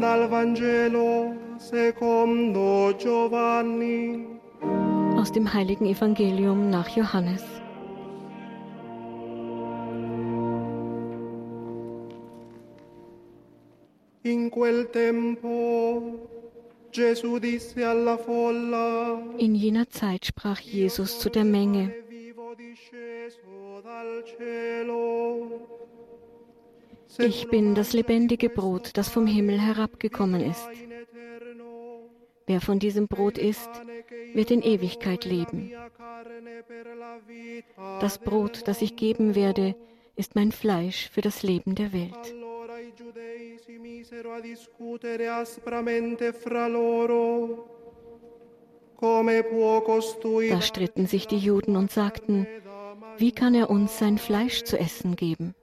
Dal Vangelo secondo Giovanni. Aus dem heiligen Evangelium nach Johannes. In quel tempo Gesù disse alla folla, In jener Zeit sprach Jesus zu der Menge, ich bin das lebendige Brot, das vom Himmel herabgekommen ist. Wer von diesem Brot isst, wird in Ewigkeit leben. Das Brot, das ich geben werde, ist mein Fleisch für das Leben der Welt. Da stritten sich die Juden und sagten, wie kann er uns sein Fleisch zu essen geben?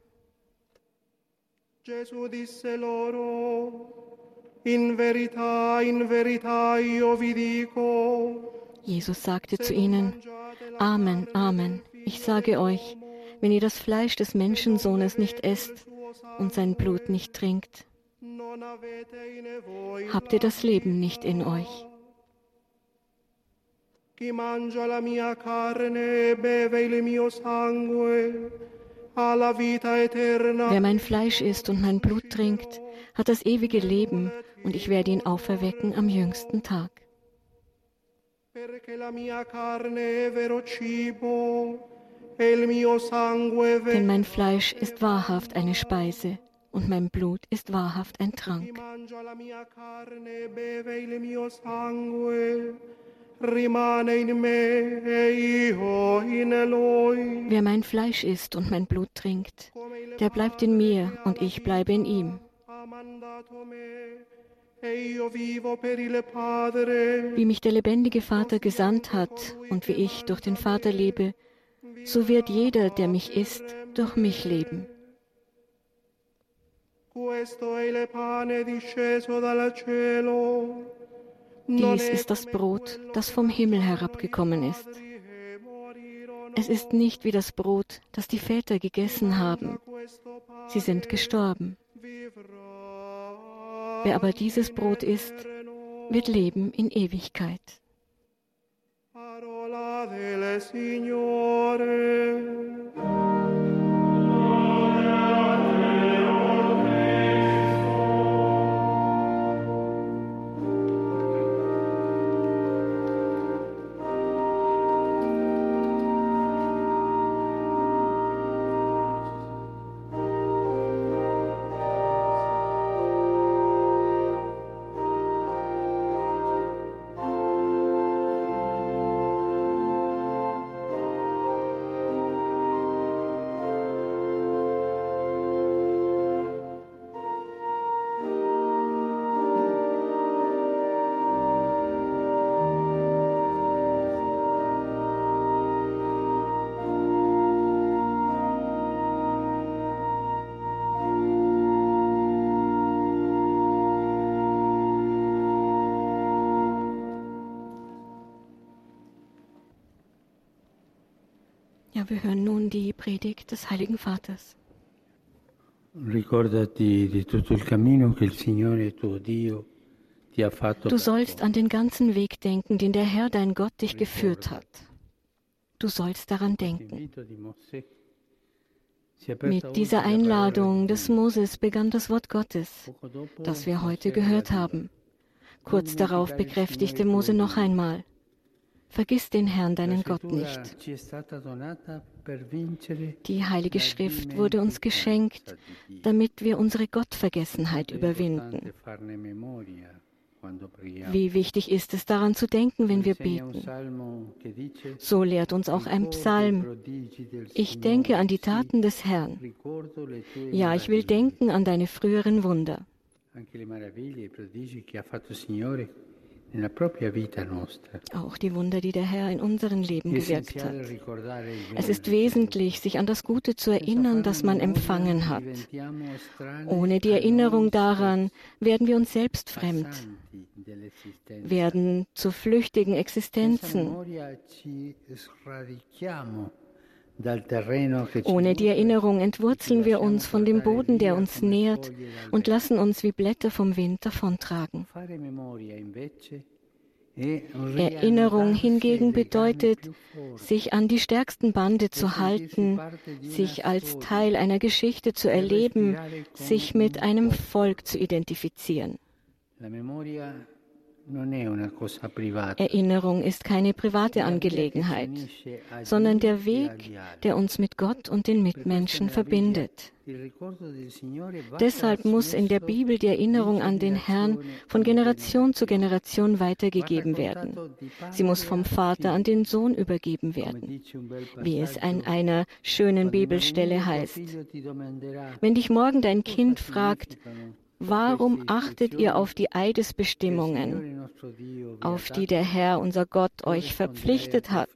Gesù disse loro, in verità, in verità io vi dico, Jesus sagte zu ihnen, Amen, Amen, ich sage euch, wenn ihr das Fleisch des Menschensohnes nicht esst und sein Blut nicht trinkt, habt ihr das Leben nicht in euch. chi mangia la mia carne e beve il mio sangue, Wer mein Fleisch isst und mein Blut trinkt, hat das ewige Leben und ich werde ihn auferwecken am jüngsten Tag. E Denn mein Fleisch ist wahrhaft eine Speise und mein Blut ist wahrhaft ein Trank. Wer mein Fleisch isst und mein Blut trinkt, der bleibt in mir und ich bleibe in ihm. Wie mich der lebendige Vater gesandt hat und wie ich durch den Vater lebe, so wird jeder, der mich isst, durch mich leben. Questo è il pane disceso dal cielo. Dies ist das Brot, das vom Himmel herabgekommen ist. Es ist nicht wie das Brot, das die Väter gegessen haben. Sie sind gestorben. Wer aber dieses Brot isst, wird leben in Ewigkeit. Parola del Signore. Ja, wir hören nun die Predigt des Heiligen Vaters. Ricordati di tutto il cammino che il Signore tuo Dio ti ha fatto. Du sollst an den ganzen Weg denken, den der Herr dein Gott dich geführt hat. Du sollst daran denken. Mit dieser Einladung des Moses begann das Wort Gottes, das wir heute gehört haben. Kurz darauf bekräftigte Mose noch einmal, Vergiss den Herrn, deinen Gott nicht. Die Heilige Schrift wurde uns geschenkt, damit wir unsere Gottvergessenheit überwinden. Wie wichtig ist es daran zu denken, wenn wir beten. So lehrt uns auch ein "Ricordo i Psalm. Ich denke an die Taten des Herrn. Ja, ich will meraviglie." denken an deine früheren Wunder. Auch die Wunder, die der Herr in unserem Leben gewirkt hat. Es ist wesentlich, sich an das Gute zu erinnern, das man empfangen hat. Ohne die Erinnerung daran werden wir uns selbst fremd, werden zu flüchtigen Existenzen. Ohne die Erinnerung entwurzeln wir uns von dem Boden, der uns nährt, und lassen uns wie Blätter vom Wind davontragen. Erinnerung hingegen bedeutet, sich an die stärksten Bande zu halten, sich als Teil einer Geschichte zu erleben, sich mit einem Volk zu identifizieren. Erinnerung ist keine private Angelegenheit, sondern der Weg, der uns mit Gott und den Mitmenschen verbindet. Deshalb muss in der Bibel die Erinnerung an den Herrn von Generation zu Generation weitergegeben werden. Sie muss vom Vater an den Sohn übergeben werden, wie es an einer schönen Bibelstelle heißt. Wenn dich morgen dein Kind fragt, Warum achtet ihr auf die Eidesbestimmungen, auf die der Herr, unser Gott, euch verpflichtet hat?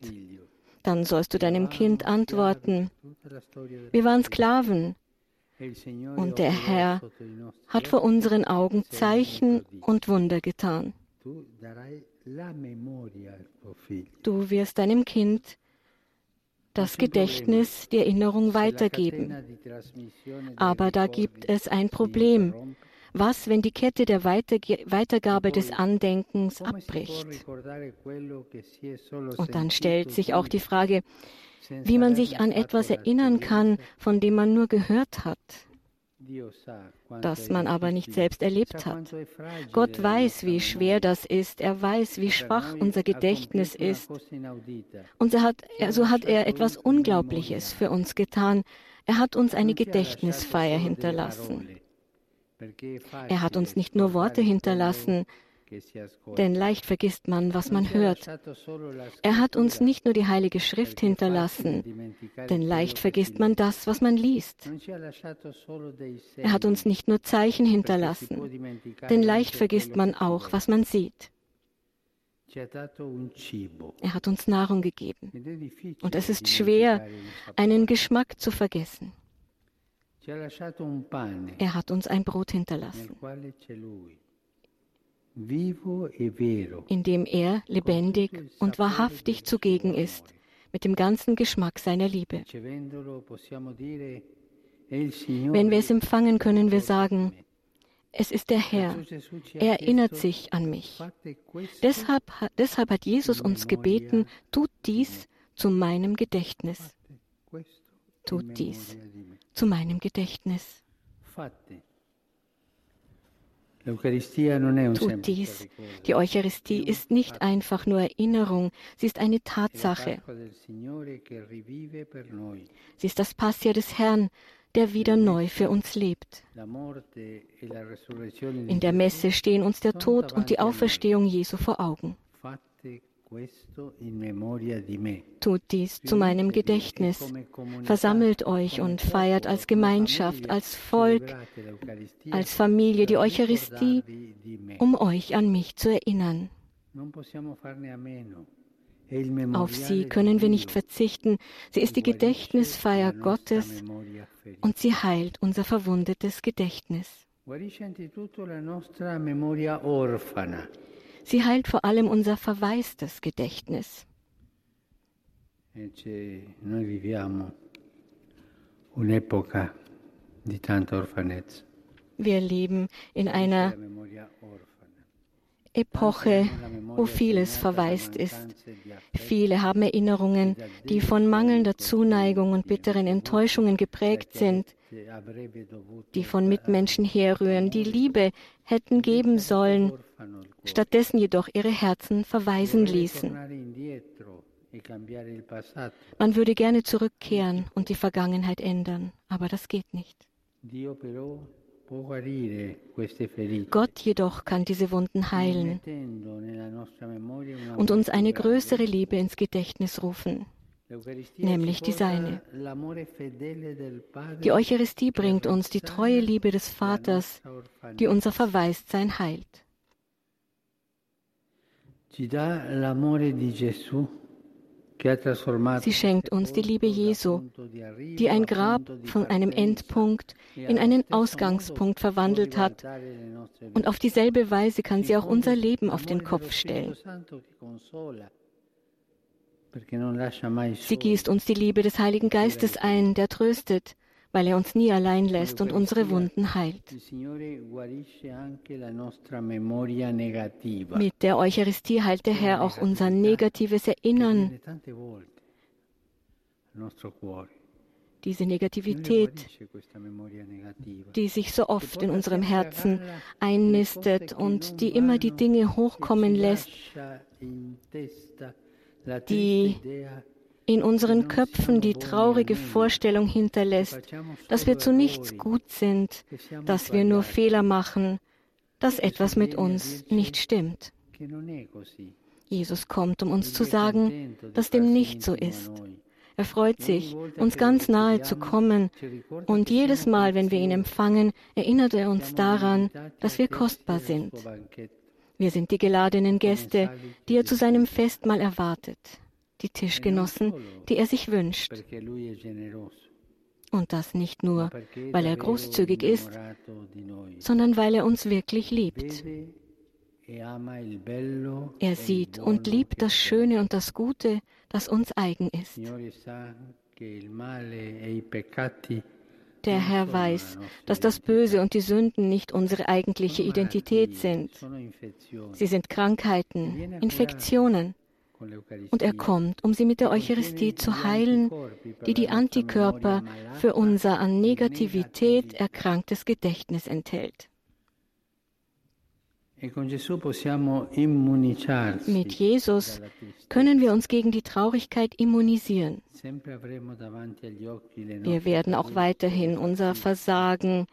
Dann sollst du deinem Kind antworten, wir waren Sklaven und der Herr hat vor unseren Augen Zeichen und Wunder getan. Du wirst deinem Kind das Gedächtnis, die Erinnerung weitergeben. Aber da gibt es ein Problem. Was, wenn die Kette der Weiterge Weitergabe des Andenkens abbricht? Und dann stellt sich auch die Frage, wie man sich an etwas erinnern kann, von dem man nur gehört hat, das man aber nicht selbst erlebt hat. Gott weiß, wie schwer das ist. Er weiß, wie schwach unser Gedächtnis ist. Und so hat, so hat er etwas Unglaubliches für uns getan. Er hat uns eine Gedächtnisfeier hinterlassen. Er hat uns nicht nur Worte hinterlassen, denn leicht vergisst man, was man hört. Er hat uns nicht nur die Heilige Schrift hinterlassen, denn leicht vergisst man das, was man liest. Er hat uns nicht nur Zeichen hinterlassen, denn leicht vergisst man auch, was man sieht. Er hat uns Nahrung gegeben. Und es ist schwer, einen Geschmack zu vergessen. Er hat uns ein Brot hinterlassen, in dem er lebendig und wahrhaftig zugegen ist, mit dem ganzen Geschmack seiner Liebe. Wenn wir es empfangen, können wir sagen, es ist der Herr. Er erinnert sich an mich. Deshalb, deshalb hat Jesus uns gebeten, tut dies zu meinem Gedächtnis. Tut dies zu meinem Gedächtnis. Tut dies. Die Eucharistie ist nicht einfach nur Erinnerung, sie ist eine Tatsache. Sie ist das Passia des Herrn, der wieder neu für uns lebt. In der Messe stehen uns der Tod und die Auferstehung Jesu vor Augen. Tut dies zu meinem Gedächtnis. Versammelt euch und feiert als Gemeinschaft, als Volk, als Familie die Eucharistie, um euch an mich zu erinnern. Auf sie können wir nicht verzichten. Sie ist die Gedächtnisfeier Gottes und sie heilt unser verwundetes Gedächtnis. Sie heilt vor allem unser verwaistes Gedächtnis. Wir leben in einer Epoche, wo vieles verwaist ist. Viele haben Erinnerungen, die von mangelnder Zuneigung und bitteren Enttäuschungen geprägt sind, die von Mitmenschen herrühren, die Liebe hätten geben sollen, stattdessen jedoch ihre Herzen verweisen ließen. Man würde gerne zurückkehren und die Vergangenheit ändern, aber das geht nicht. Gott jedoch kann diese Wunden heilen und uns eine größere Liebe ins Gedächtnis rufen, nämlich die seine. Die Eucharistie bringt uns die treue Liebe des Vaters, die unser Verwaistsein heilt. Sie schenkt uns die Liebe Jesu, die ein Grab von einem Endpunkt in einen Ausgangspunkt verwandelt hat. Und auf dieselbe Weise kann sie auch unser Leben auf den Kopf stellen. Sie gießt uns die Liebe des Heiligen Geistes ein, der tröstet, weil er uns nie allein lässt und unsere Wunden heilt. Mit der Eucharistie heilt der Herr auch unser negatives Erinnern, diese Negativität, die sich so oft in unserem Herzen einnistet und die immer die Dinge hochkommen lässt, die in unseren Köpfen die traurige Vorstellung hinterlässt, dass wir zu nichts gut sind, dass wir nur Fehler machen, dass etwas mit uns nicht stimmt. Jesus kommt, um uns zu sagen, dass dem nicht so ist. Er freut sich, uns ganz nahe zu kommen, und jedes Mal, wenn wir ihn empfangen, erinnert er uns daran, dass wir kostbar sind. Wir sind die geladenen Gäste, die er zu seinem Festmahl erwartet die Tischgenossen, die er sich wünscht. Und das nicht nur, weil er großzügig ist, sondern weil er uns wirklich liebt. Er sieht und liebt das Schöne und das Gute, das uns eigen ist. Der Herr weiß, dass das Böse und die Sünden nicht unsere eigentliche Identität sind. Sie sind Krankheiten, Infektionen, und er kommt, um sie mit der Eucharistie zu heilen, die die Antikörper für unser an Negativität erkranktes Gedächtnis enthält. E mit Jesus können wir uns gegen die Traurigkeit immunisieren. Wir werden auch weiterhin unser Versagen,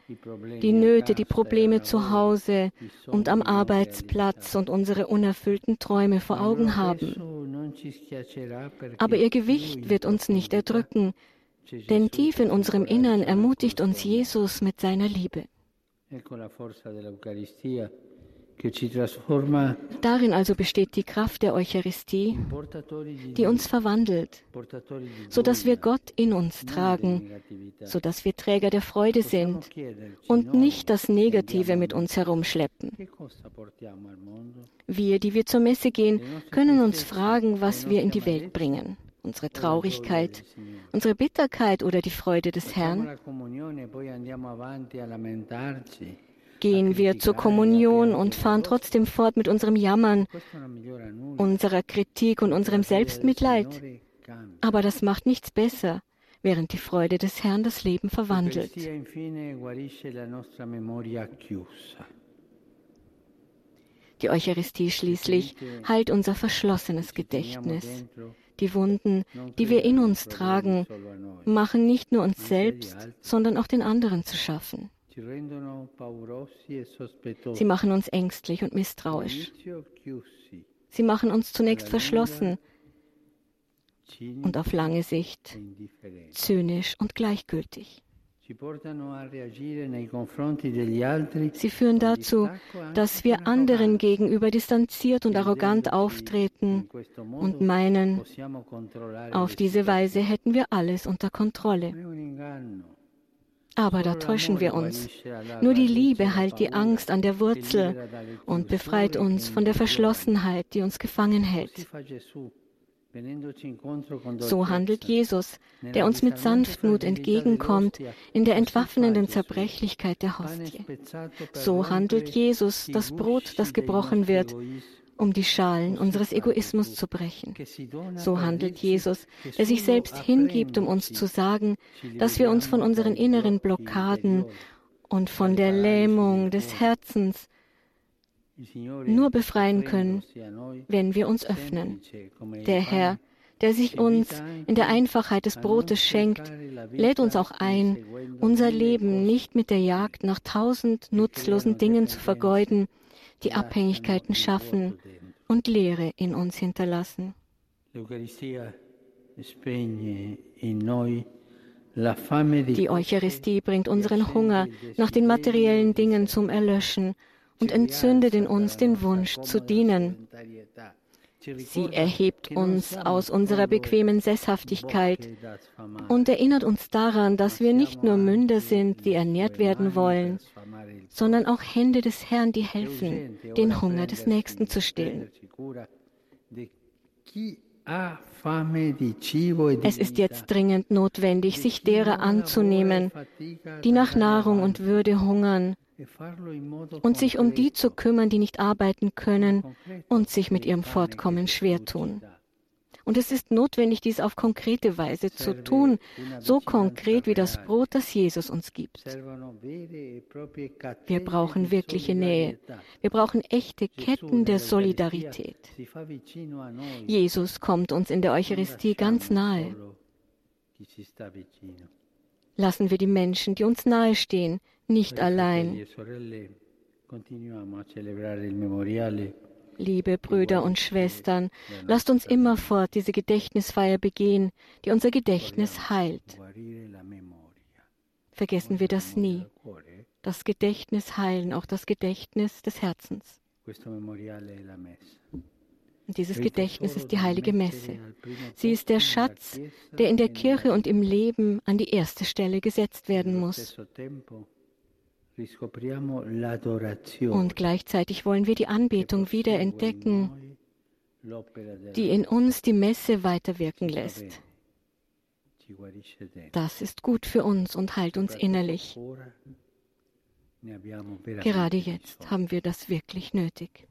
die Nöte, die Probleme zu Hause und am Arbeitsplatz und unsere unerfüllten Träume vor Augen haben. Aber ihr Gewicht wird uns nicht erdrücken, denn tief in unserem Innern ermutigt uns Jesus mit seiner Liebe. Darin also besteht die Kraft der Eucharistie, die uns verwandelt, sodass wir Gott in uns tragen, sodass wir Träger der Freude sind und nicht das Negative mit uns herumschleppen. Wir, die wir zur Messe gehen, können uns fragen, was wir in die Welt bringen. Unsere Traurigkeit, unsere Bitterkeit oder die Freude des Herrn? Gehen wir zur Kommunion und fahren trotzdem fort mit unserem Jammern, unserer Kritik und unserem Selbstmitleid. Aber das macht nichts besser, während die Freude des Herrn das Leben verwandelt. Die Eucharistie schließlich heilt unser verschlossenes Gedächtnis. Die Wunden, die wir in uns tragen, machen nicht nur uns selbst, sondern auch den anderen zu schaffen. E Sie machen uns ängstlich und misstrauisch. Sie machen uns zunächst verschlossen und auf lange Sicht zynisch und gleichgültig. Sie führen dazu, dass wir anderen gegenüber distanziert und arrogant auftreten und meinen, auf diese Weise hätten wir alles unter Kontrolle. Aber da täuschen wir uns. Nur die Liebe heilt die Angst an der Wurzel und befreit uns von der Verschlossenheit, die uns gefangen hält. So handelt Jesus, der uns mit Sanftmut entgegenkommt in der entwaffnenden Zerbrechlichkeit der Hostie. So handelt Jesus, das Brot, das gebrochen wird, um die Schalen unseres Egoismus zu brechen. So handelt Jesus, der sich selbst hingibt, um uns zu sagen, dass wir uns von unseren inneren Blockaden und von der Lähmung des Herzens nur befreien können, wenn wir uns öffnen. Der Herr, der sich uns in der Einfachheit des Brotes schenkt, lädt uns auch ein, unser Leben nicht mit der Jagd nach tausend nutzlosen Dingen zu vergeuden, die Abhängigkeiten schaffen und Leere in uns hinterlassen. Die Eucharistie bringt unseren Hunger nach den materiellen Dingen zum Erlöschen und entzündet in uns den Wunsch zu dienen. Sie erhebt uns aus unserer bequemen Sesshaftigkeit und erinnert uns daran, dass wir nicht nur Münder sind, die ernährt werden wollen, sondern auch Hände des Herrn, die helfen, den Hunger des Nächsten zu stillen. Es ist jetzt dringend notwendig, sich derer anzunehmen, die nach Nahrung und Würde hungern, und sich um die zu kümmern, die nicht arbeiten können und sich mit ihrem Fortkommen schwer tun. Und es ist notwendig, dies auf konkrete Weise zu tun, so konkret wie das Brot, das Jesus uns gibt. Wir brauchen wirkliche Nähe. Wir brauchen echte Ketten der Solidarität. Jesus kommt uns in der Eucharistie ganz nahe. Lassen wir die Menschen, die uns nahestehen, nicht allein. Liebe Brüder und Schwestern, lasst uns immerfort diese Gedächtnisfeier begehen, die unser Gedächtnis heilt. Vergessen wir das nie. Das Gedächtnis heilen, auch das Gedächtnis des Herzens. Und dieses Gedächtnis ist die heilige Messe. Sie ist der Schatz, der in der Kirche und im Leben an die erste Stelle gesetzt werden muss. Und gleichzeitig wollen wir die Anbetung wieder entdecken, die in uns die Messe weiterwirken lässt. Das ist gut für uns und heilt uns innerlich. Gerade jetzt haben wir das wirklich nötig.